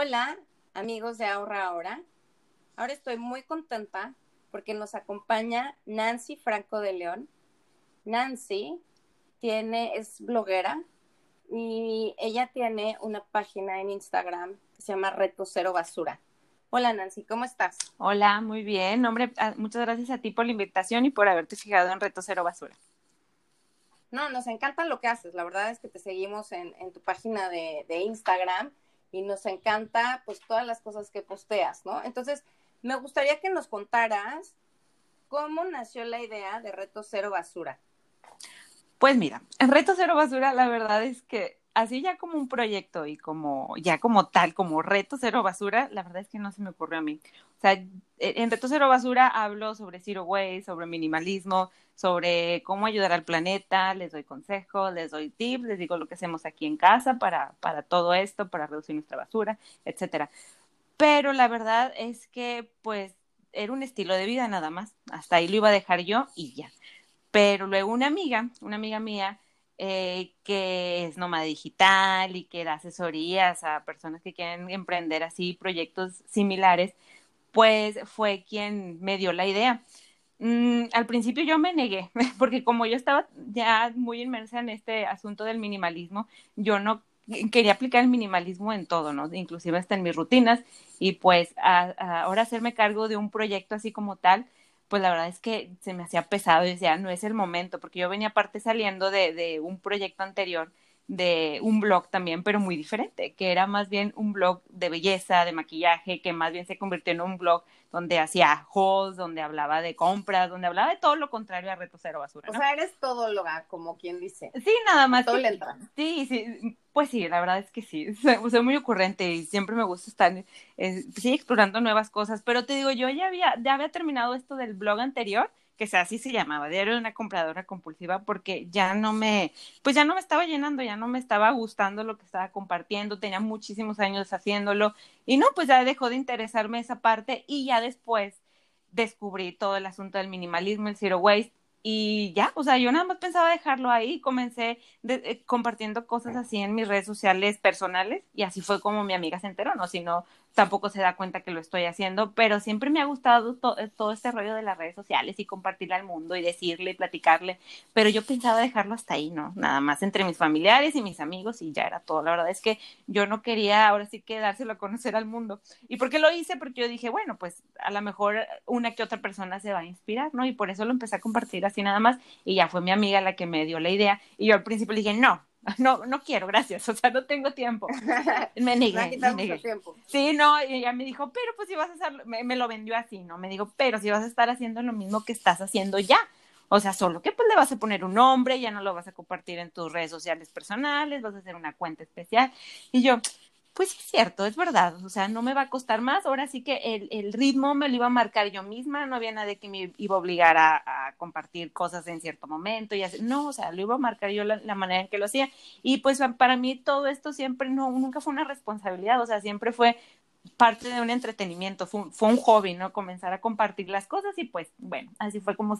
Hola, amigos de Ahorra Ahora. Ahora estoy muy contenta porque nos acompaña Nancy Franco de León. Nancy tiene, es bloguera y ella tiene una página en Instagram que se llama Reto Cero Basura. Hola Nancy, ¿cómo estás? Hola, muy bien. Hombre, ah, muchas gracias a ti por la invitación y por haberte fijado en Reto Cero Basura. No, nos encanta lo que haces. La verdad es que te seguimos en, tu página de, de Instagram y nos encanta pues todas las cosas que posteas, ¿no? Entonces, me gustaría que nos contaras cómo nació la idea de Reto Cero Basura. Pues mira, Reto Cero Basura la verdad es que así ya como un proyecto y como ya como tal, como Reto Cero Basura, la verdad es que no se me ocurrió a mí. O sea, en Reto Cero Basura hablo sobre zero waste, sobre minimalismo, sobre cómo ayudar al planeta, les doy consejos, les doy tips, les digo lo que hacemos aquí en casa para, para todo esto, para reducir nuestra basura, etcétera. Pero la verdad es que, pues, era un estilo de vida nada más. Hasta ahí lo iba a dejar yo y ya. Pero luego una amiga, una amiga mía, eh, que es nómada digital y que da asesorías a personas que quieren emprender así proyectos similares, pues fue quien me dio la idea. Mm, al principio yo me negué, porque como yo estaba ya muy inmersa en este asunto del minimalismo, yo no quería aplicar el minimalismo en todo, ¿no? Inclusive hasta en mis rutinas y pues ahora hacerme cargo de un proyecto así como tal, pues la verdad es que se me hacía pesado y decía, no es el momento, porque yo venía aparte saliendo de, de un proyecto anterior de un blog también, pero muy diferente, que era más bien un blog de belleza, de maquillaje, que más bien se convirtió en un blog donde hacía hauls, donde hablaba de compras, donde hablaba de todo lo contrario a Reto Cero Basura. O sea, eres todo lo como quien dice. Sí, nada más. Todo le entra. Sí, sí, pues sí, la verdad es que sí, soy, muy ocurrente y siempre me gusta estar, eh, sí, explorando nuevas cosas, pero te digo, yo ya había, ya había terminado esto del blog anterior que sea, así se llamaba, Diario de una compradora compulsiva, porque ya no me, pues ya no me estaba llenando, ya no me estaba gustando lo que estaba compartiendo, tenía muchísimos años haciéndolo, y no, pues ya dejó de interesarme esa parte, y ya después descubrí todo el asunto del minimalismo, el zero waste, y ya, o sea, yo nada más pensaba dejarlo ahí, comencé eh, compartiendo cosas así en mis redes sociales personales y así fue como mi amiga se enteró, ¿no? Si no, tampoco se da cuenta que lo estoy haciendo, pero siempre me ha gustado eh, todo este rollo de las redes sociales y compartirle al mundo y decirle y platicarle, pero yo pensaba dejarlo hasta ahí, ¿no? Nada más entre mis familiares y mis amigos y ya era todo. La verdad es que yo no quería ahora sí que dárselo a conocer al mundo. ¿Y por qué lo hice? Porque yo dije, bueno, pues a lo mejor una que otra persona se va a inspirar, ¿no? Y por eso lo empecé a compartir así nada más y ya fue mi amiga la que me dio la idea y yo al principio le dije, no, no, no quiero, gracias, o sea, no tengo tiempo. Me negué, me negué. Tiempo. Sí, no, y ella me dijo, pero pues si vas a hacer, me, lo vendió así, ¿no? Me dijo, pero si vas a estar haciendo lo mismo que estás haciendo ya. O sea, solo que pues le vas a poner un nombre, ya no lo vas a compartir en tus redes sociales personales, vas a hacer una cuenta especial. Y yo, pues sí es cierto, es verdad, o sea, no me va a costar más, ahora sí que el, ritmo me lo iba a marcar yo misma, no había nadie que me iba a obligar a, compartir cosas en cierto momento y así, no, o sea, lo iba a marcar yo la, manera en que lo hacía y pues para mí todo esto siempre, no, nunca fue una responsabilidad, o sea, siempre fue parte de un entretenimiento, fue, fue un hobby, ¿no? Comenzar a compartir las cosas y pues, bueno, así fue como...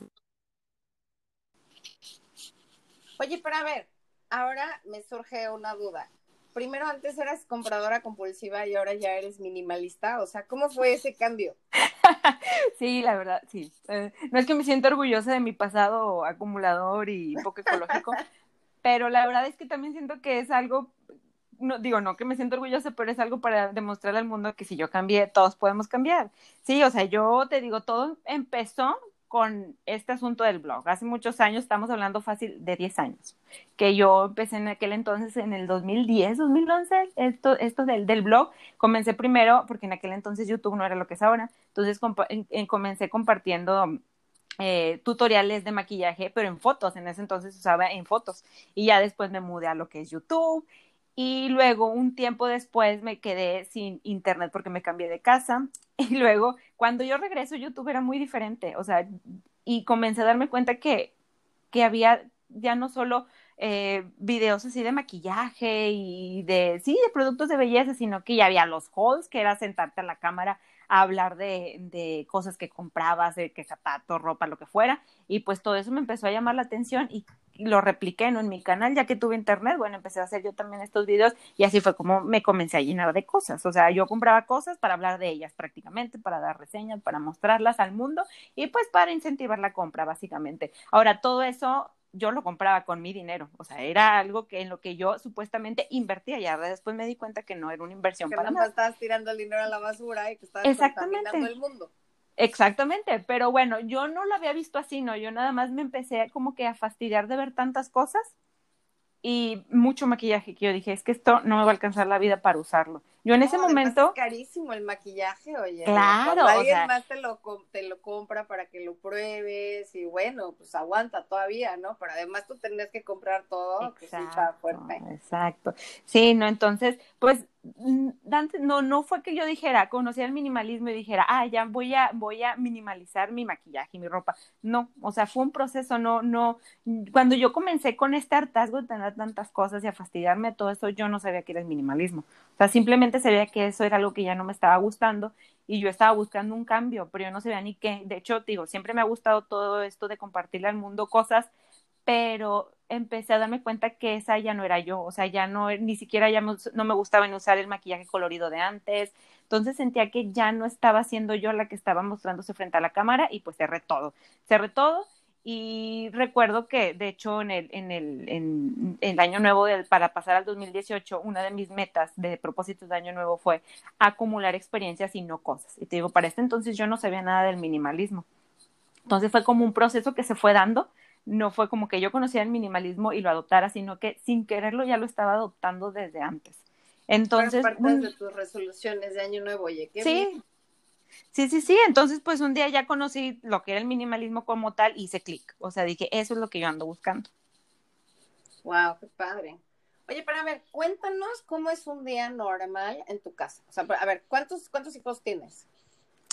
Oye, pero a ver, ahora me surge una duda primero antes eras compradora compulsiva y ahora ya eres minimalista. O sea, ¿cómo fue ese cambio? sí, la verdad, sí. Eh, no es que me siento orgullosa de mi pasado acumulador y poco ecológico, pero la verdad es que también siento que es algo, no digo, no que me siento orgullosa, pero es algo para demostrar al mundo que si yo cambié, todos podemos cambiar. Sí, o sea, yo te digo, todo empezó con este asunto del blog. Hace muchos años, estamos hablando fácil de 10 años, que yo empecé en aquel entonces, en el 2010, 2011, esto, esto del, del blog. Comencé primero, porque en aquel entonces YouTube no era lo que es ahora, entonces comencé compartiendo eh, tutoriales de maquillaje, pero en fotos, en ese entonces usaba en fotos, y ya después me mudé a lo que es YouTube y luego un tiempo después me quedé sin internet porque me cambié de casa y luego cuando yo regreso YouTube era muy diferente, o sea, y comencé a darme cuenta que, que había ya no solo eh, videos así de maquillaje y de, sí, de productos de belleza, sino que ya había los hauls, que era sentarte a la cámara a hablar de, de cosas que comprabas, de que zapatos, ropa, lo que fuera, y pues todo eso me empezó a llamar la atención y lo repliqué ¿no? en mi canal, ya que tuve internet, bueno, empecé a hacer yo también estos videos y así fue como me comencé a llenar de cosas. O sea, yo compraba cosas para hablar de ellas prácticamente, para dar reseñas, para mostrarlas al mundo y pues para incentivar la compra, básicamente. Ahora, todo eso yo lo compraba con mi dinero, o sea, era algo que en lo que yo supuestamente invertía, ya después me di cuenta que no era una inversión que para nada. estabas tirando el dinero a la basura y que estabas contaminando el mundo. Exactamente, pero bueno, yo no lo había visto así, ¿no? Yo nada más me empecé como que a fastidiar de ver tantas cosas y mucho maquillaje que yo dije, es que esto no me va a alcanzar la vida para usarlo. Yo en ese momento... Es carísimo el maquillaje, oye. Claro. Cuando alguien más te lo, te lo compra para que lo pruebes y bueno, pues aguanta todavía, ¿no? Pero además tú tendrías que comprar todo, que sí está fuerte. Exacto. Sí, no, entonces, pues Dante, no, no fue que yo dijera, conocía el minimalismo y dijera, ah, ya voy a, voy a minimalizar mi maquillaje y mi ropa. No, o sea, fue un proceso, no, no, cuando yo comencé con este hartazgo de tener tantas cosas y a fastidiarme todo eso, yo no sabía que era el minimalismo. O sea, simplemente se veía que eso era algo que ya no me estaba gustando y yo estaba buscando un cambio, pero yo no sabía ni qué. De hecho, digo, siempre me ha gustado todo esto de compartirle al mundo cosas, pero empecé a darme cuenta que esa ya no era yo, o sea, ya no, ni siquiera ya no me gustaba en usar el maquillaje colorido de antes, entonces sentía que ya no estaba siendo yo la que estaba mostrándose frente a la cámara y pues cerré todo, cerré todo y recuerdo que, de hecho, en el, en el, en, el año nuevo del, para pasar al 2018, una de mis metas de propósitos de año nuevo fue acumular experiencias y no cosas. Y te digo, para este entonces yo no sabía nada del minimalismo. Entonces fue como un proceso que se fue dando. No fue como que yo conocía el minimalismo y lo adoptara, sino que sin quererlo ya lo estaba adoptando desde antes. Entonces. Parte de tus resoluciones de año nuevo, oye, qué sí, Sí, sí, sí. Entonces, pues un día ya conocí lo que era el minimalismo como tal y hice clic. O sea, dije, eso es lo que yo ando buscando. Wow, qué padre. Oye, para ver, cuéntanos cómo es un día normal en tu casa. O sea, a ver, ¿cuántos, cuántos hijos tienes?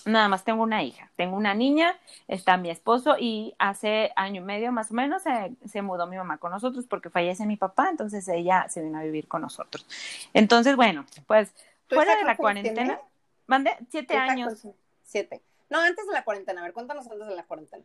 Nada más tengo una hija. Tengo una niña, está mi esposo y hace año y medio más o menos se, se mudó mi mamá con nosotros porque fallece mi papá, entonces ella se vino a vivir con nosotros. Entonces, bueno, pues fuera de la cuarentena. Mande, siete años. Siete. No, antes de la cuarentena. A ver, cuéntanos antes de la cuarentena.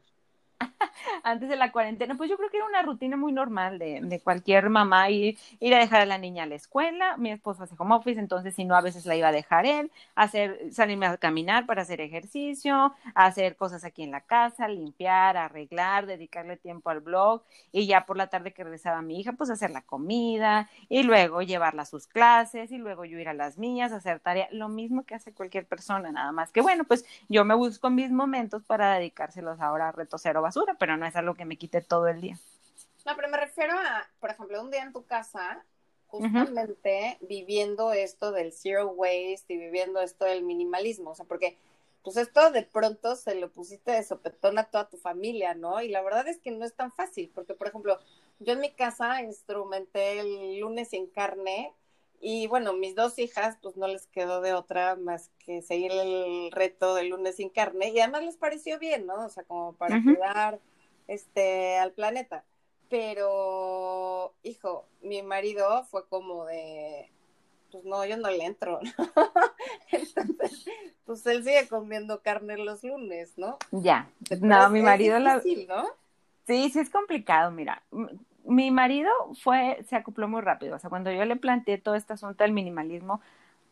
antes de la cuarentena, pues yo creo que era una rutina muy normal de, cualquier mamá ir, ir, a dejar a la niña a la escuela, mi esposo hace home office, entonces si no a veces la iba a dejar él, hacer, salirme a caminar para hacer ejercicio, hacer cosas aquí en la casa, limpiar, arreglar, dedicarle tiempo al blog y ya por la tarde que regresaba mi hija, pues hacer la comida y luego llevarla a sus clases y luego yo ir a las mías, hacer tarea, lo mismo que hace cualquier persona, nada más que bueno, pues yo me busco mis momentos para dedicárselos ahora a reto cero basura, pero no es algo que me quite todo el día. No, pero me refiero a, por ejemplo, un día en tu casa, justamente viviendo esto del zero waste y viviendo esto del minimalismo, o sea, porque pues esto de pronto se lo pusiste de sopetón a toda tu familia, ¿no? Y la verdad es que no es tan fácil, porque por ejemplo, yo en mi casa instrumenté el lunes sin carne y bueno, mis dos hijas pues no les quedó de otra más que seguir el reto del lunes sin carne y además les pareció bien, ¿no? O sea, como para cuidar este, al planeta. Pero, hijo, mi marido fue como de, pues no, yo no le entro, ¿no? Entonces, pues él sigue comiendo carne los lunes, ¿no? Ya, no, mi marido difícil, ¿no? Sí, sí es complicado, mira, mi marido fue, se acopló muy rápido, o sea, cuando yo le planteé todo este asunto del minimalismo,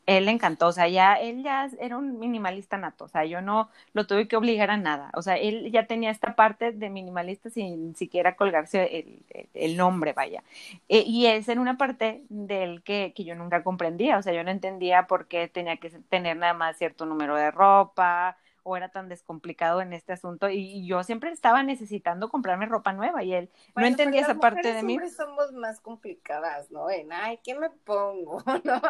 él le encantó, o sea, ya, él ya era un minimalista nato, o sea, yo no lo tuve que obligar a nada, o sea, él ya tenía esta parte de minimalista sin siquiera colgarse el, nombre, vaya. E, y esa era una parte del que, que yo nunca comprendía, o sea, yo no entendía por qué tenía que tener nada más cierto número de ropa, o era tan descomplicado en este asunto y, yo siempre estaba necesitando comprarme ropa nueva y él no entendía esa parte de mí. Siempre somos más complicadas, ¿no? En, ay, ¿qué me pongo? ¿No?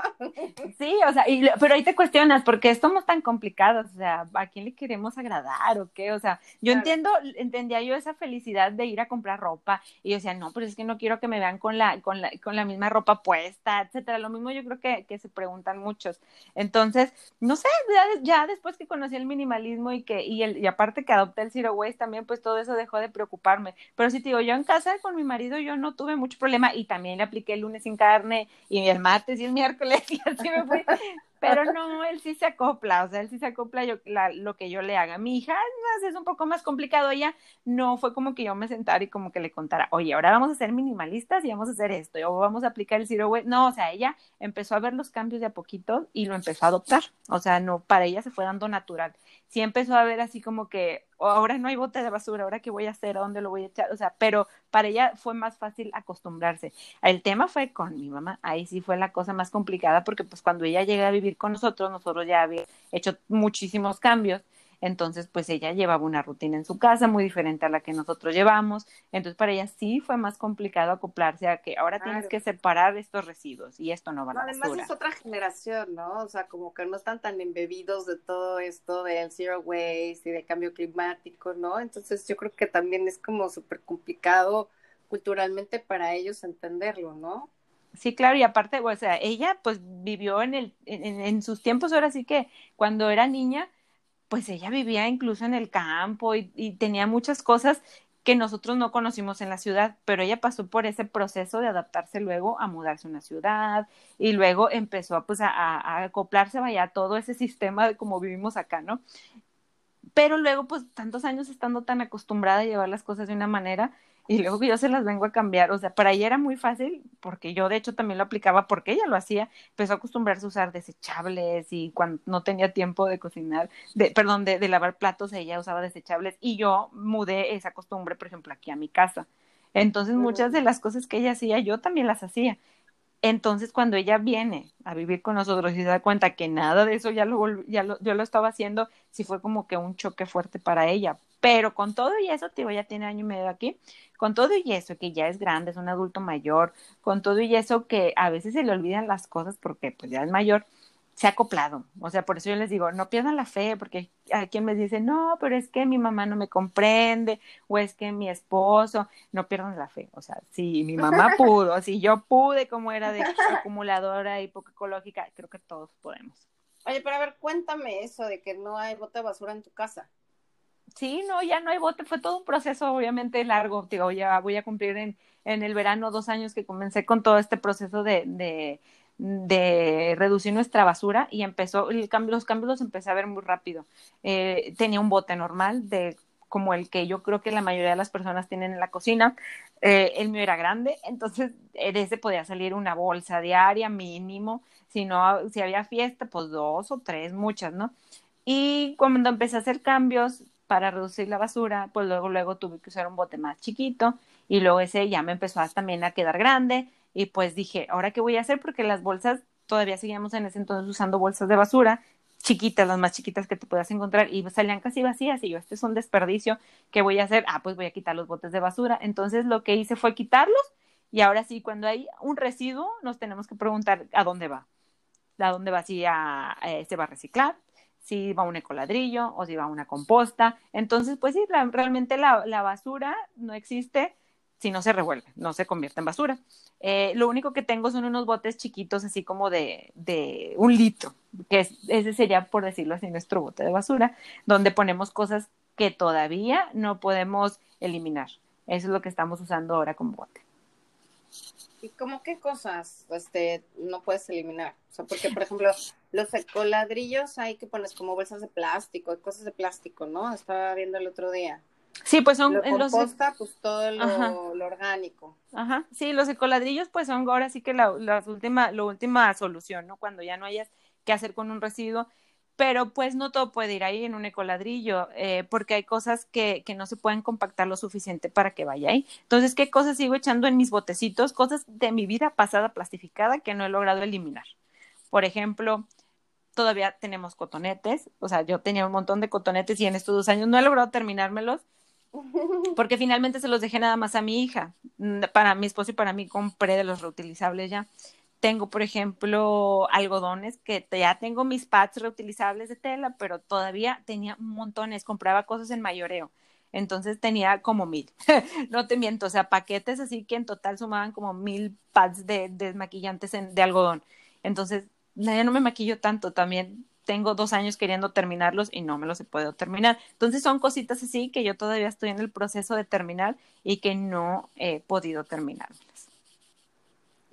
Sí, o sea, pero ahí te cuestionas, ¿por qué somos tan complicados? O sea, ¿a quién le queremos agradar o qué? O sea, yo entiendo, entendía yo esa felicidad de ir a comprar ropa y yo decía, no, pero es que no quiero que me vean con la, con la, con la misma ropa puesta, etcétera. Lo mismo yo creo que, que se preguntan muchos. Entonces, no sé, ya, ya después que conocí el minimalismo, y que y, el, y aparte que adopté el zero waste también pues todo eso dejó de preocuparme. Pero si te digo yo en casa con mi marido yo no tuve mucho problema y también le apliqué el lunes sin carne y el martes y el miércoles y así me fui Pero no, él sí se acopla, o sea, él sí se acopla yo, lo que yo le haga. Mi hija es un poco más complicado, ella no fue como que yo me sentara y como que le contara, oye, ahora vamos a ser minimalistas y vamos a hacer esto, o vamos a aplicar el zero waste. No, o sea, ella empezó a ver los cambios de a poquito y lo empezó a adoptar, o sea, no, para ella se fue dando natural. Sí empezó a ver así como que, ahora no hay bote de basura, ahora qué voy a hacer, a dónde lo voy a echar, o sea, pero para ella fue más fácil acostumbrarse. El tema fue con mi mamá, ahí sí fue la cosa más complicada porque pues cuando ella llega a vivir con nosotros, nosotros ya había hecho muchísimos cambios entonces, pues ella llevaba una rutina en su casa muy diferente a la que nosotros llevamos. Entonces, para ella sí fue más complicado acoplarse a que ahora tienes que separar estos residuos y esto no va a la Además es otra generación, ¿no? O sea, como que no están tan embebidos de todo esto del zero waste y de cambio climático, ¿no? Entonces, yo creo que también es como súper complicado culturalmente para ellos entenderlo, ¿no? Sí, claro, y aparte, o sea, ella pues vivió en el, en, en sus tiempos, ahora sí que cuando era niña, pues ella vivía incluso en el campo y, tenía muchas cosas que nosotros no conocimos en la ciudad, pero ella pasó por ese proceso de adaptarse luego a mudarse a una ciudad y luego empezó pues a, a acoplarse vaya a todo ese sistema de como vivimos acá, ¿no? Pero luego pues tantos años estando tan acostumbrada a llevar las cosas de una manera, y luego yo se las vengo a cambiar, o sea, para ella era muy fácil, porque yo de hecho también lo aplicaba porque ella lo hacía, empezó a acostumbrarse a usar desechables y cuando no tenía tiempo de cocinar, de, perdón, de, de lavar platos, ella usaba desechables y yo mudé esa costumbre, por ejemplo, aquí a mi casa. Entonces, muchas de las cosas que ella hacía, yo también las hacía. Entonces, cuando ella viene a vivir con nosotros y se da cuenta que nada de eso ya lo, ya lo, yo lo estaba haciendo, sí fue como que un choque fuerte para ella. Pero con todo y eso, tío, ya tiene año y medio aquí, con todo y eso que ya es grande, es un adulto mayor, con todo y eso que a veces se le olvidan las cosas porque pues ya es mayor, se ha acoplado. O sea, por eso yo les digo, no pierdan la fe, porque hay quien me dice, no, pero es que mi mamá no me comprende, o es que mi esposo, no pierdan la fe. O sea, si mi mamá pudo, si yo pude, como era de acumuladora y poco ecológica, creo que todos podemos. Oye, pero a ver, cuéntame eso de que no hay bote de basura en tu casa. Sí, no, ya no hay bote, fue todo un proceso obviamente largo, digo, ya voy a cumplir en, en el verano dos años que comencé con todo este proceso de, de de reducir nuestra basura y empezó, el cambio, los cambios los empecé a ver muy rápido. Eh, tenía un bote normal de como el que yo creo que la mayoría de las personas tienen en la cocina. Eh, el mío era grande, entonces de ese podía salir una bolsa diaria mínimo. Si no, si había fiesta, pues dos o tres, muchas, ¿no? Y cuando empecé a hacer cambios para reducir la basura, pues luego, luego tuve que usar un bote más chiquito y luego ese ya me empezó también a quedar grande y pues dije, ¿ahora qué voy a hacer? Porque las bolsas, todavía seguíamos en ese entonces usando bolsas de basura, chiquitas, las más chiquitas que te puedas encontrar, y salían casi vacías, y yo, este es un desperdicio, ¿qué voy a hacer? Ah, pues voy a quitar los botes de basura. Entonces lo que hice fue quitarlos, y ahora sí, cuando hay un residuo, nos tenemos que preguntar a dónde va. ¿A dónde va? Si eh, se va a reciclar, si va un ecoladrillo o si va una composta. Entonces, pues sí, realmente la, basura no existe si no se revuelve, no se convierte en basura. Eh, lo único que tengo son unos botes chiquitos, así como de, de un litro, que ese sería, por decirlo así, nuestro bote de basura, donde ponemos cosas que todavía no podemos eliminar. Eso es lo que estamos usando ahora como bote. ¿Y cómo qué cosas este, no puedes eliminar? O sea, porque, por ejemplo, los ecoladrillos hay que pones como bolsas de plástico, cosas de plástico, ¿no? Estaba viendo el otro día. Sí, pues son lo composta, pues todo lo, orgánico. Ajá, sí, los ecoladrillos pues son ahora sí que la, la última, la última solución, ¿no? Cuando ya no hayas que hacer con un residuo, pero pues no todo puede ir ahí en un ecoladrillo, eh, porque hay cosas que, que no se pueden compactar lo suficiente para que vaya ahí. Entonces, ¿qué cosas sigo echando en mis botecitos? Cosas de mi vida pasada plastificada que no he logrado eliminar. Por ejemplo, todavía tenemos cotonetes, o sea, yo tenía un montón de cotonetes y en estos dos años no he logrado terminármelos porque finalmente se los dejé nada más a mi hija. Para mi esposo y para mí compré de los reutilizables ya. Tengo, por ejemplo, algodones que ya tengo mis pads reutilizables de tela, pero todavía tenía montones. Compraba cosas en mayoreo. Entonces tenía como mil. no te miento, o sea, paquetes así que en total sumaban como mil pads de desmaquillantes de algodón. Entonces, ya no me maquillo tanto. También tengo dos años queriendo terminarlos y no me los he podido terminar. Entonces son cositas así que yo todavía estoy en el proceso de terminar y que no he podido terminarlas.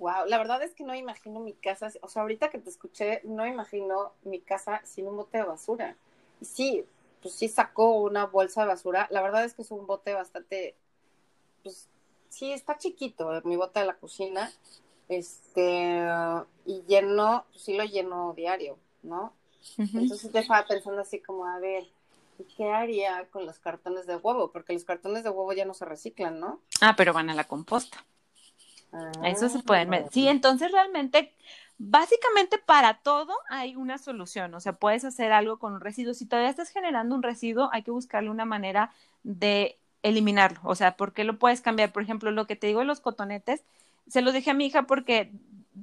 Wow, la verdad es que no imagino mi casa, o sea, ahorita que te escuché, no imagino mi casa sin un bote de basura. Y sí, pues sí sacó una bolsa de basura. La verdad es que es un bote bastante, pues sí, está chiquito, mi bote de la cocina. Este, y lleno, pues sí lo lleno diario, ¿no? Entonces te estaba pensando así como, a ver, ¿qué haría con los cartones de huevo? Porque los cartones de huevo ya no se reciclan, ¿no? Ah, pero van a la composta. Eso se pueden ver. Sí, entonces realmente, básicamente para todo hay una solución. O sea, puedes hacer algo con un residuo. Si todavía estás generando un residuo, hay que buscarle una manera de eliminarlo. O sea, ¿por qué lo puedes cambiar? Por ejemplo, lo que te digo de los cotonetes, se los dejé a mi hija porque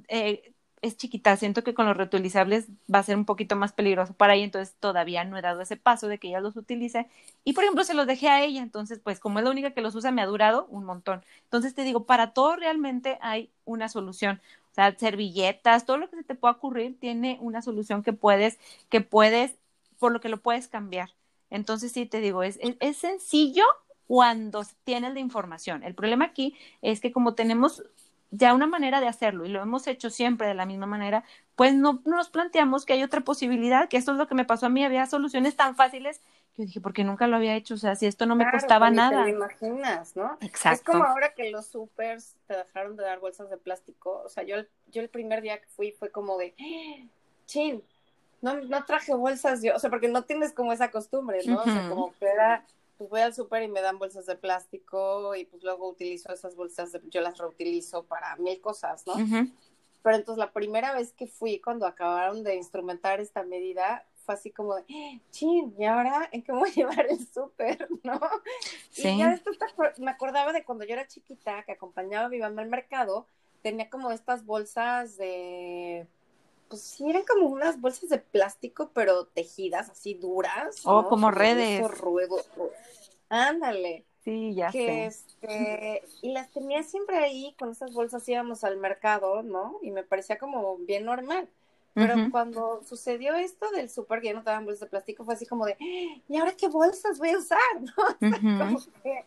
eh, es chiquita, siento que con los reutilizables va a ser un poquito más peligroso para ella, entonces todavía no he dado ese paso de que ella los utilice. Y por ejemplo, se los dejé a ella, entonces pues como es la única que los usa, me ha durado un montón. Entonces te digo, para todo realmente hay una solución. O sea, servilletas, todo lo que se te pueda ocurrir tiene una solución que puedes, que puedes, por lo que lo puedes cambiar. Entonces sí te digo, es, es, es sencillo cuando tienes la información. El problema aquí es que como tenemos ya una manera de hacerlo y lo hemos hecho siempre de la misma manera, pues no, nos planteamos que hay otra posibilidad, que esto es lo que me pasó a mí, había soluciones tan fáciles que yo dije, porque nunca lo había hecho, o sea, si esto no me costaba nada. Te lo imaginas, ¿no? Exacto. Es como ahora que los supers te dejaron de dar bolsas de plástico, o sea, yo, yo el primer día que fui fue como de, chin, no, no traje bolsas yo, o sea, porque no tienes como esa costumbre, ¿no? O sea, como que era pues voy al súper y me dan bolsas de plástico y pues luego utilizo esas bolsas, yo las reutilizo para mil cosas, ¿no? Pero entonces la primera vez que fui cuando acabaron de instrumentar esta medida fue así como de, chin, ¿y ahora en qué voy a llevar el súper, no? Sí. Y ya después me acordaba de cuando yo era chiquita, que acompañaba a mi mamá al mercado, tenía como estas bolsas de pues sí, eran como unas bolsas de plástico, pero tejidas así duras. Oh, como redes. Ruedo. Ándale. Sí, ya que, Este, y las tenía siempre ahí, con esas bolsas íbamos al mercado, ¿no? Y me parecía como bien normal. Pero cuando sucedió esto del súper que ya no te daban bolsas de plástico, fue así como de, ¿y ahora qué bolsas voy a usar? ¿no? como que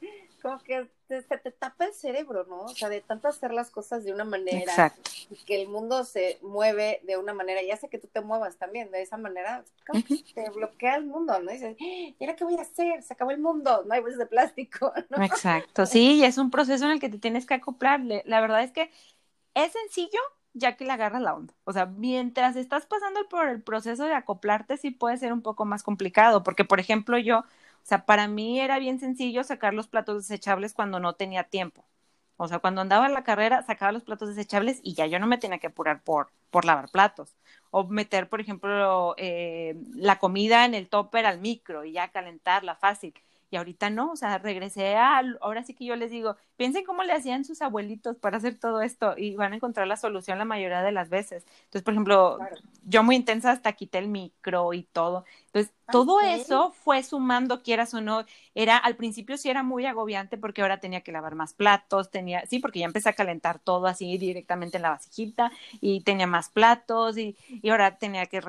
como que se te, tapa el cerebro, ¿no? O sea, de tanto hacer las cosas de una manera, y que el mundo se mueve de una manera, y hace que tú te muevas también de esa manera, como te bloquea el mundo, ¿no? Y dices, ¿y ahora qué voy a hacer? Se acabó el mundo, no hay bolsas de plástico, ¿no? Exacto, sí, y es un proceso en el que te tienes que acoplarle. La verdad es que es sencillo, ya que le agarras la onda. O sea, mientras estás pasando por el proceso de acoplarte, sí puede ser un poco más complicado, porque, por ejemplo, yo o sea, para mí era bien sencillo sacar los platos desechables cuando no tenía tiempo. O sea, cuando andaba en la carrera, sacaba los platos desechables y ya yo no me tenía que apurar por, por lavar platos. O meter, por ejemplo, eh, la comida en el topper al micro y ya calentarla fácil y ahorita no, o sea, regresé a, ahora sí que yo les digo, piensen cómo le hacían sus abuelitos para hacer todo esto y van a encontrar la solución la mayoría de las veces. Entonces, por ejemplo, yo muy intensa hasta quité el micro y todo. Entonces, todo eso fue sumando, quieras o no, era, al principio sí era muy agobiante porque ahora tenía que lavar más platos, tenía, sí, porque ya empecé a calentar todo así directamente en la vasijita y tenía más platos y, y ahora tenía que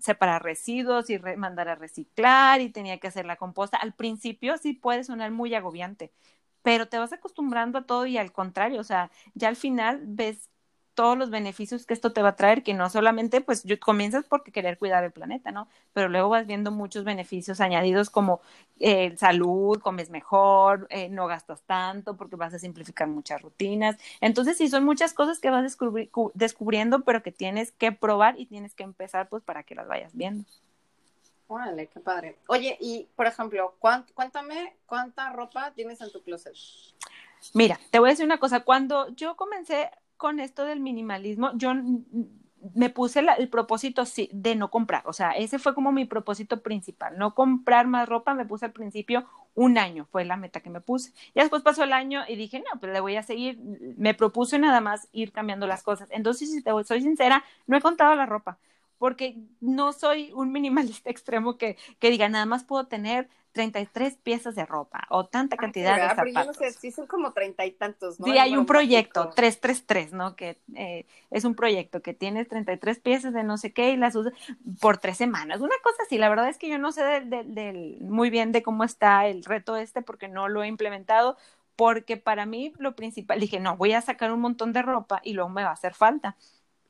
separar residuos y mandar a reciclar y tenía que hacer la composta. Al principio sí puede sonar muy agobiante, pero te vas acostumbrando a todo y al contrario, o sea, ya al final ves todos los beneficios que esto te va a traer, que no solamente, pues, yo, comienzas porque querer cuidar el planeta, ¿no? Pero luego vas viendo muchos beneficios añadidos como eh, salud, comes mejor, eh, no gastas tanto porque vas a simplificar muchas rutinas. Entonces, sí, son muchas cosas que vas descubriendo, pero que tienes que probar y tienes que empezar, pues, para que las vayas viendo. Órale, qué padre. Oye, y, por ejemplo, cuéntame cuánta ropa tienes en tu closet. Mira, te voy a decir una cosa. Cuando yo comencé con esto del minimalismo, yo me puse el propósito sí, de no comprar, o sea, ese fue como mi propósito principal, no comprar más ropa, me puse al principio un año, fue la meta que me puse. Y después pasó el año y dije, no, pues le voy a seguir, me propuse nada más ir cambiando las cosas. Entonces, si te soy sincera, no he contado la ropa, porque no soy un minimalista extremo que, que diga, nada más puedo tener 33 piezas de ropa o tanta cantidad de zapatos. Pero yo no sé, sí son como treinta y tantos, ¿no? Sí, hay un proyecto, 333, ¿no? Que eh, es un proyecto que tienes 33 piezas de no sé qué y las usas por tres semanas. Una cosa así, la verdad es que yo no sé del, del, muy bien de cómo está el reto este porque no lo he implementado porque para mí lo principal, dije, no, voy a sacar un montón de ropa y luego me va a hacer falta.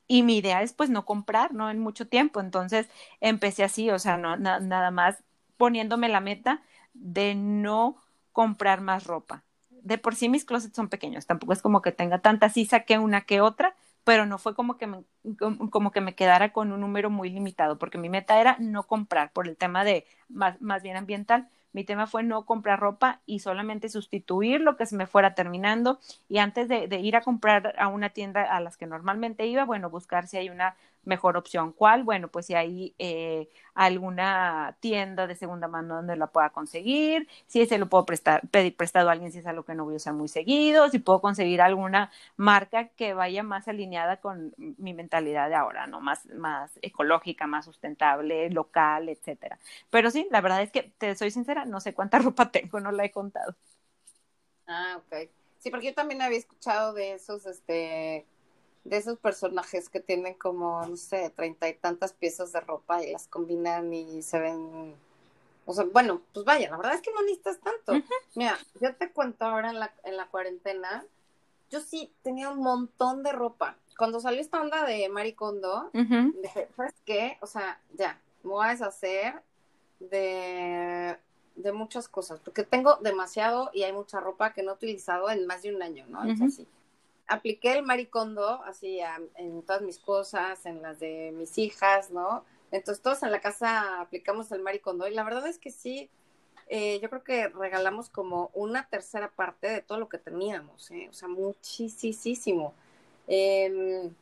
Y mi idea es pues no comprar, ¿no? En mucho tiempo. Entonces empecé así, o sea, no, nada más poniéndome la meta de no comprar más ropa. De por sí mis closets son pequeños, tampoco es como que tenga tantas, sí saqué una que otra, pero no fue como que me, como que me quedara con un número muy limitado, porque mi meta era no comprar por el tema de más, más bien ambiental. Mi tema fue no comprar ropa y solamente sustituir lo que se me fuera terminando. Y antes de, de, ir a comprar a una tienda a las que normalmente iba, bueno, buscar si hay una mejor opción. ¿Cuál? Bueno, pues si hay eh, alguna tienda de segunda mano donde la pueda conseguir, si se lo puedo prestar, pedir prestado a alguien si es algo que no voy a usar muy seguido, si puedo conseguir alguna marca que vaya más alineada con mi mentalidad de ahora, ¿no? Más, más ecológica, más sustentable, local, etcétera. Pero sí, la verdad es que, te soy sincera, no sé cuánta ropa tengo, no la he contado. Ah, ok. Sí, porque yo también había escuchado de esos, este, de esos personajes que tienen como, no sé, treinta y tantas piezas de ropa y las combinan y se ven, o sea, bueno, pues vaya, la verdad es que no necesitas tanto. Mira, yo te cuento ahora en la, en la cuarentena, yo sí tenía un montón de ropa. Cuando salió esta onda de Maricondo, dije, ¿sabes qué? O sea, ya, me voy a deshacer de, de muchas cosas, porque tengo demasiado y hay mucha ropa que no he utilizado en más de un año, ¿no? Es así apliqué el maricondo así en todas mis cosas, en las de mis hijas, ¿no? Entonces todos en la casa aplicamos el maricondo y la verdad es que sí, eh, yo creo que regalamos como una tercera parte de todo lo que teníamos, ¿eh? o sea, muchísimo. Em,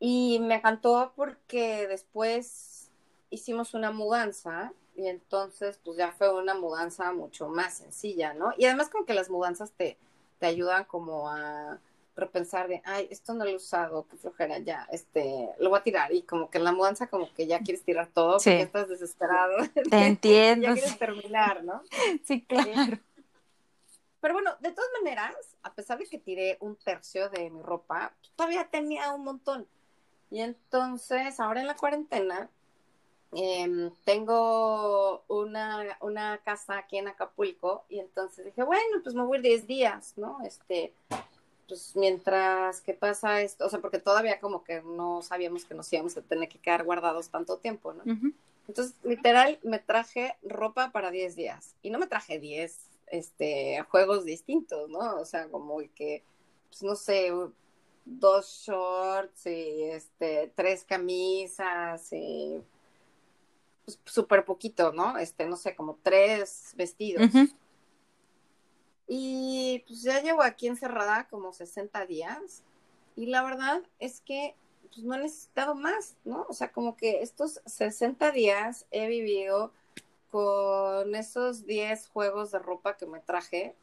y me encantó porque después hicimos una mudanza y entonces pues ya fue una mudanza mucho más sencilla, ¿no? Y además como que las mudanzas te, te ayudan como a pero pensar de, ay, esto no lo he usado, qué flojera, ya, este, lo voy a tirar y como que en la mudanza como que ya quieres tirar todo porque estás desesperado. Te entiendo. ya quieres terminar, ¿no? Sí, claro. Pero bueno, de todas maneras, a pesar de que tiré un tercio de mi ropa, todavía tenía un montón. Y entonces, ahora en la cuarentena, em, tengo una, una casa aquí en Acapulco y entonces dije, bueno, pues me voy 10 días, ¿no? Este, pues mientras que pasa esto, o sea, porque todavía como que no sabíamos que nos íbamos a tener que quedar guardados tanto tiempo, ¿no? Entonces, literal, me traje ropa para 10 días y no me traje 10 este, juegos distintos, ¿no? O sea, como que, pues no sé, dos shorts y este, tres camisas y pues, súper poquito, ¿no? Este, no sé, como tres vestidos. Y pues ya llevo aquí encerrada como 60 días y la verdad es que pues no he necesitado más, ¿no? O sea, como que estos 60 días he vivido con esos 10 juegos de ropa que me traje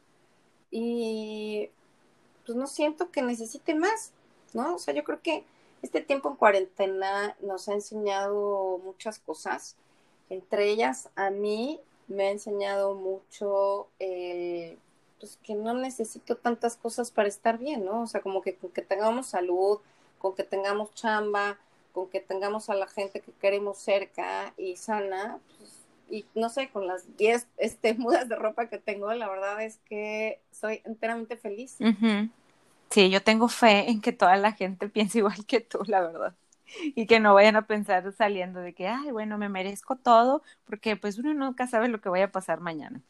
y pues no siento que necesite más, ¿no? O sea, yo creo que este tiempo en cuarentena nos ha enseñado muchas cosas, entre ellas a mí me ha enseñado mucho el pues que no necesito tantas cosas para estar bien, ¿no? O sea, como que con que tengamos salud, con que tengamos chamba, con que tengamos a la gente que queremos cerca y sana, pues, y no sé, con las 10 este, mudas de ropa que tengo, la verdad es que soy enteramente feliz. Sí, yo tengo fe en que toda la gente piense igual que tú, la verdad. Y que no vayan a pensar saliendo de que, ay, bueno, me merezco todo, porque pues uno nunca sabe lo que vaya a pasar mañana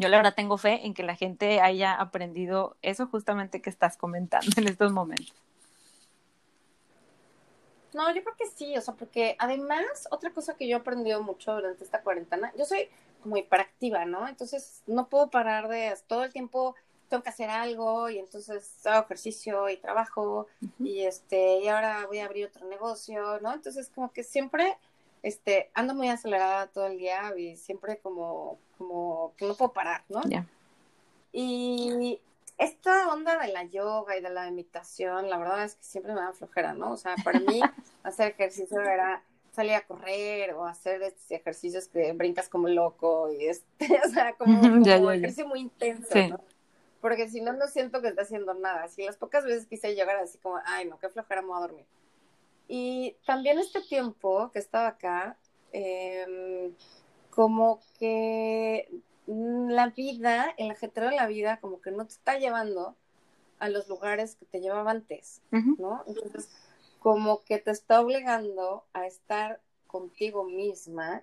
yo la verdad tengo fe en que la gente haya aprendido eso justamente que estás comentando en estos momentos. No, yo creo que sí, o sea, porque además, otra cosa que yo he aprendido mucho durante esta cuarentena, yo soy como hiperactiva, ¿no? Entonces no puedo parar de todo el tiempo tengo que hacer algo y entonces hago ejercicio y trabajo y este y ahora voy a abrir otro negocio, ¿no? Entonces como que siempre este, ando muy acelerada todo el día y siempre como, como que no puedo parar, ¿no? Y esta onda de la yoga y de la meditación, la verdad es que siempre me da flojera, ¿no? O sea, para mí hacer ejercicio era salir a correr o hacer estos ejercicios que brincas como loco y este, o sea, como, un ejercicio muy intenso, ¿no? Porque si no, no siento que esté haciendo nada. Si las pocas veces quise llegar así como, ay, no, qué flojera, me voy a dormir. Y también este tiempo que estaba acá, em, como que la vida, el ajetreo de la vida, como que no te está llevando a los lugares que te llevaba antes, ¿no? Entonces, como que te está obligando a estar contigo misma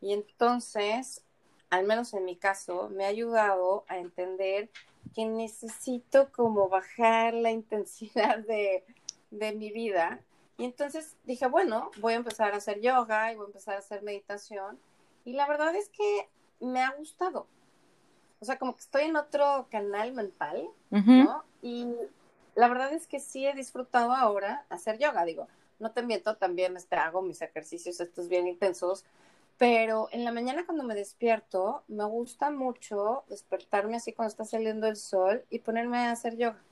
y entonces, al menos en mi caso, me ha ayudado a entender que necesito como bajar la intensidad de, de mi vida. Y entonces dije, bueno, voy a empezar a hacer yoga y voy a empezar a hacer meditación. Y la verdad es que me ha gustado. O sea, como que estoy en otro canal mental, ¿no? Y la verdad es que sí he disfrutado ahora hacer yoga. Digo, no te miento, también este, hago mis ejercicios estos bien intensos, pero en la mañana cuando me despierto, me gusta mucho despertarme así cuando está saliendo el sol y ponerme a hacer yoga.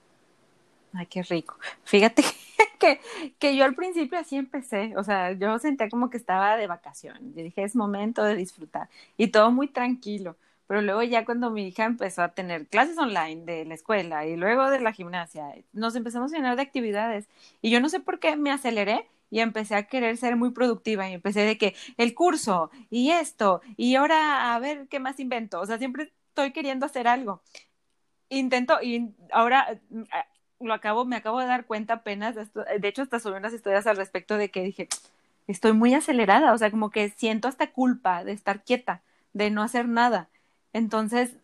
Ay, qué rico. Fíjate que, que yo al principio así empecé, o sea, yo sentía como que estaba de vacación. Yo dije, es momento de disfrutar y todo muy tranquilo. Pero luego ya cuando mi hija empezó a tener clases online de la escuela y luego de la gimnasia, nos empezamos a llenar de actividades y yo no sé por qué me aceleré y empecé a querer ser muy productiva y empecé de que el curso y esto y ahora a ver qué más invento. O sea, siempre estoy queriendo hacer algo. Intento y ahora lo acabo, me acabo de dar cuenta apenas, de, esto, de hecho hasta subí unas historias al respecto de que dije, estoy muy acelerada, o sea, como que siento hasta culpa de estar quieta, de no hacer nada. Entonces,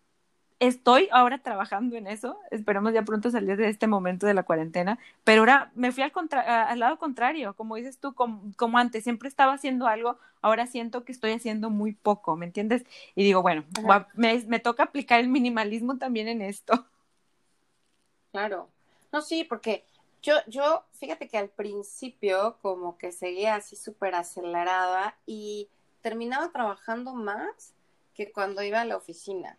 estoy ahora trabajando en eso. Esperemos ya pronto salir de este momento de la cuarentena. Pero ahora me fui al, al lado contrario, como dices tú, como, antes, siempre estaba haciendo algo, ahora siento que estoy haciendo muy poco, ¿me entiendes? Y digo, bueno, me, me toca aplicar el minimalismo también en esto. Claro. No, sí, porque yo, yo, fíjate que al principio como que seguía así súper acelerada y terminaba trabajando más que cuando iba a la oficina,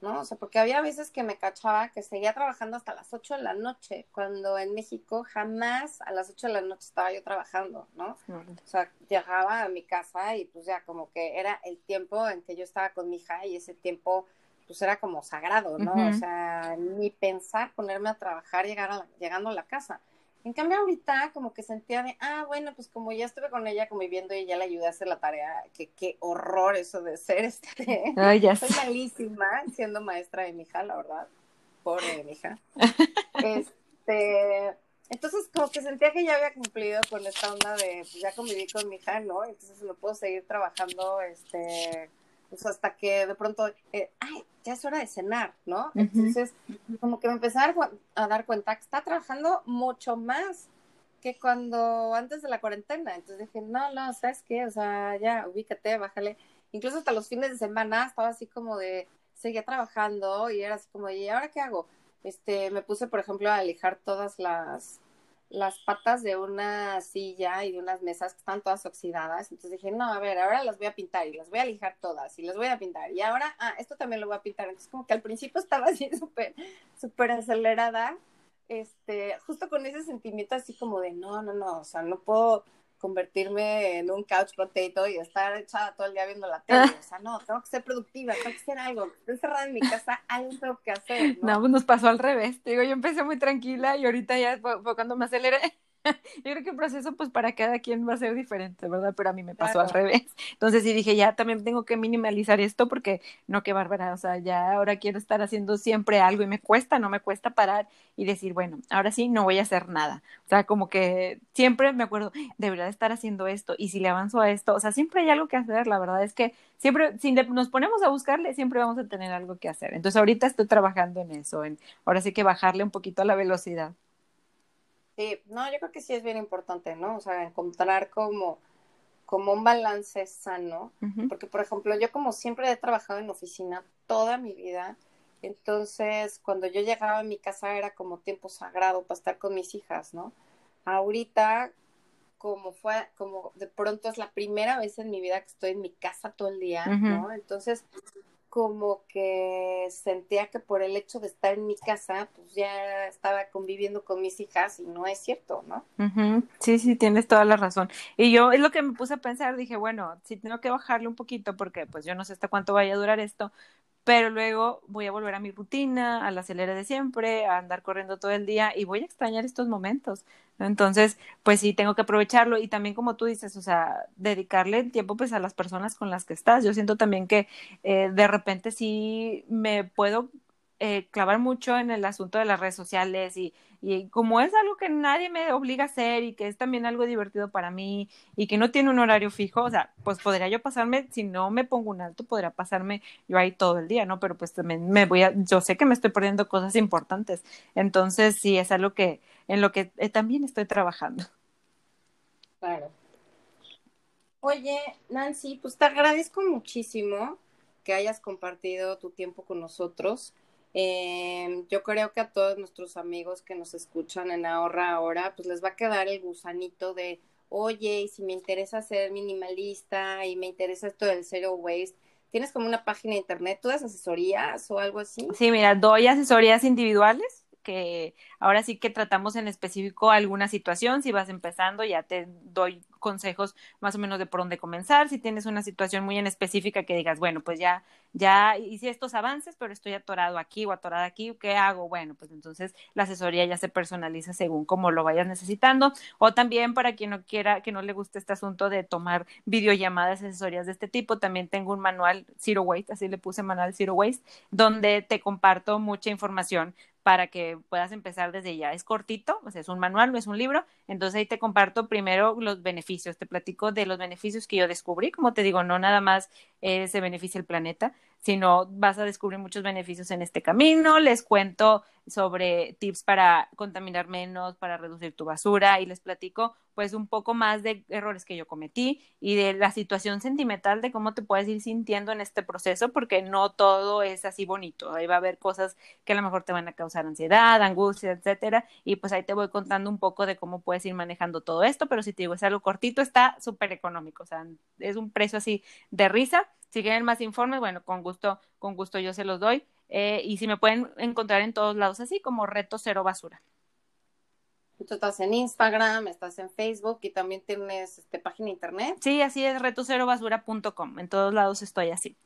¿no? O sea, porque había veces que me cachaba que seguía trabajando hasta las 8 de la noche, cuando en México jamás a las 8 de la noche estaba yo trabajando, ¿no? O sea, llegaba a mi casa y pues ya como que era el tiempo en que yo estaba con mi hija y ese tiempo pues era como sagrado, ¿no? O sea, ni pensar ponerme a trabajar llegar llegando a la casa. En cambio, ahorita como que sentía de, ah, bueno, pues como ya estuve con ella conviviendo y ya le ayudé a hacer la tarea, que qué horror eso de ser este. Ay, ya Soy malísima siendo maestra de mi hija, la verdad. Pobre de mi hija. este, entonces como que sentía que ya había cumplido con esta onda de, pues ya conviví con mi hija, ¿no? Entonces no puedo seguir trabajando, este, pues hasta que de pronto, eh, ay, ya es hora de cenar, ¿no? Entonces, como que me empecé a dar cuenta que está trabajando mucho más que cuando antes de la cuarentena. Entonces dije, no, no, ¿sabes qué? O sea, ya, ubícate, bájale. Incluso hasta los fines de semana estaba así como de, seguía trabajando y era así como, ¿y ahora qué hago? Este, me puse, por ejemplo, a lijar todas las, las patas de una silla y de unas mesas que están todas oxidadas. Entonces dije, no, a ver, ahora las voy a pintar y las voy a lijar todas y las voy a pintar. Y ahora, ah, esto también lo voy a pintar. Entonces como que al principio estaba así súper, súper acelerada, este, justo con ese sentimiento así como de, no, no, no, o sea, no puedo convertirme en un couch potato y estar echada todo el día viendo la tele. O sea, no, tengo que ser productiva, tengo que hacer algo. Estoy encerrada en mi casa, algo tengo que hacer. No, no pues nos pasó al revés. Te digo, yo empecé muy tranquila y ahorita ya fue cuando me aceleré. Yo creo que el proceso, pues para cada quien va a ser diferente, ¿verdad? Pero a mí me pasó al revés. Entonces sí dije, ya también tengo que minimalizar esto porque no, qué bárbara. O sea, ya ahora quiero estar haciendo siempre algo y me cuesta, no me cuesta parar y decir, bueno, ahora sí no voy a hacer nada. O sea, como que siempre me acuerdo, debería de estar haciendo esto y si le avanzo a esto, o sea, siempre hay algo que hacer. La verdad es que siempre, si nos ponemos a buscarle, siempre vamos a tener algo que hacer. Entonces ahorita estoy trabajando en eso, en ahora sí que bajarle un poquito a la velocidad. Sí, no, yo creo que sí es bien importante, ¿no? O sea, encontrar como, como un balance sano, porque por ejemplo, yo como siempre he trabajado en oficina toda mi vida, entonces cuando yo llegaba a mi casa era como tiempo sagrado para estar con mis hijas, ¿no? Ahorita, como fue, como de pronto es la primera vez en mi vida que estoy en mi casa todo el día, ¿no? Entonces, como que sentía que por el hecho de estar en mi casa, pues ya estaba conviviendo con mis hijas y no es cierto, ¿no? Sí, sí, tienes toda la razón. Y yo es lo que me puse a pensar, dije, bueno, sí tengo que bajarle un poquito porque pues yo no sé hasta cuánto vaya a durar esto, pero luego voy a volver a mi rutina, a la acelera de siempre, a andar corriendo todo el día y voy a extrañar estos momentos. Entonces, pues sí, tengo que aprovecharlo y también como tú dices, o sea, dedicarle tiempo pues a las personas con las que estás. Yo siento también que eh, de repente sí me puedo eh, clavar mucho en el asunto de las redes sociales y, como es algo que nadie me obliga a hacer y que es también algo divertido para mí y que no tiene un horario fijo, o sea, pues podría yo pasarme, si no me pongo un alto, podría pasarme yo ahí todo el día, ¿no? Pero pues también me voy a, yo sé que me estoy perdiendo cosas importantes, entonces sí, es algo que, en lo que eh, también estoy trabajando. Claro. Oye, Nancy, pues te agradezco muchísimo que hayas compartido tu tiempo con nosotros. Eh, yo creo que a todos nuestros amigos que nos escuchan en Ahorra Ahora, pues les va a quedar el gusanito de, oye, si me interesa ser minimalista y me interesa esto del zero waste, ¿tienes como una página de internet? ¿Tú das asesorías o algo así? Sí, mira, doy asesorías individuales que ahora sí que tratamos en específico alguna situación. Si vas empezando, ya te doy consejos más o menos de por dónde comenzar. Si tienes una situación muy en específica que digas, bueno, pues ya, ya hice estos avances, pero estoy atorado aquí o atorada aquí, ¿qué hago? Bueno, pues entonces la asesoría ya se personaliza según como lo vayas necesitando. O también para quien no quiera, que no le guste este asunto de tomar videollamadas, asesorías de este tipo, también tengo un manual Zero Waste, así le puse manual Zero Waste, donde te comparto mucha información para que puedas empezar desde ya. Es cortito, o sea, es un manual, no es un libro. Entonces ahí te comparto primero los beneficios, te platico de los beneficios que yo descubrí. Como te digo, no nada más eh, se beneficia el planeta, sino vas a descubrir muchos beneficios en este camino. Les cuento sobre tips para contaminar menos, para reducir tu basura y les platico pues un poco más de errores que yo cometí y de la situación sentimental de cómo te puedes ir sintiendo en este proceso porque no todo es así bonito. Ahí va a haber cosas que a lo mejor te van a causar ansiedad, angustia, etcétera, y pues ahí te voy contando un poco de cómo puedes ir manejando todo esto, pero si te digo es algo cortito, está súper económico, o sea, es un precio así de risa. Si quieren más informes, bueno, con gusto, con gusto yo se los doy. Eh, y si me pueden encontrar en todos lados así como Reto Cero Basura. Tú estás en Instagram, estás en Facebook y también tienes este, página de internet. Sí, así es, retocerobasura.com. En todos lados estoy así.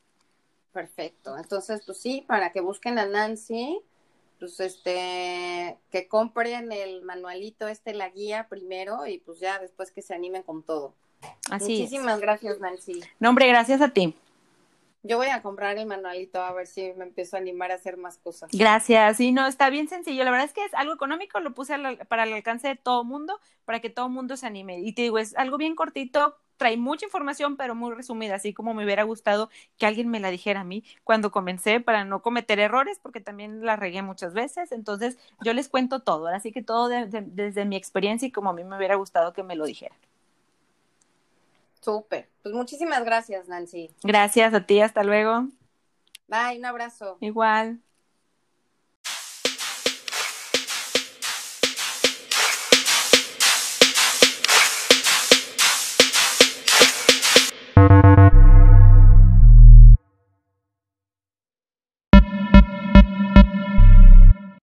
Perfecto. Entonces, pues sí, para que busquen a Nancy, pues este, que compren el manualito, este, la guía primero y pues ya después que se animen con todo. Así Muchísimas gracias, Nancy. No, hombre, gracias a ti. Yo voy a comprar el manualito a ver si me empiezo a animar a hacer más cosas. Gracias. Sí, no, está bien sencillo. La verdad es que es algo económico, lo puse para el alcance de todo mundo, para que todo mundo se anime. Y te digo, es algo bien cortito, trae mucha información, pero muy resumida, así como me hubiera gustado que alguien me la dijera a mí cuando comencé para no cometer errores, porque también la regué muchas veces. Entonces, yo les cuento todo, así que todo desde mi experiencia y como a mí me hubiera gustado que me lo dijeran. Súper. Pues muchísimas gracias, Nancy. Gracias a ti, hasta luego. Bye, un abrazo. Igual.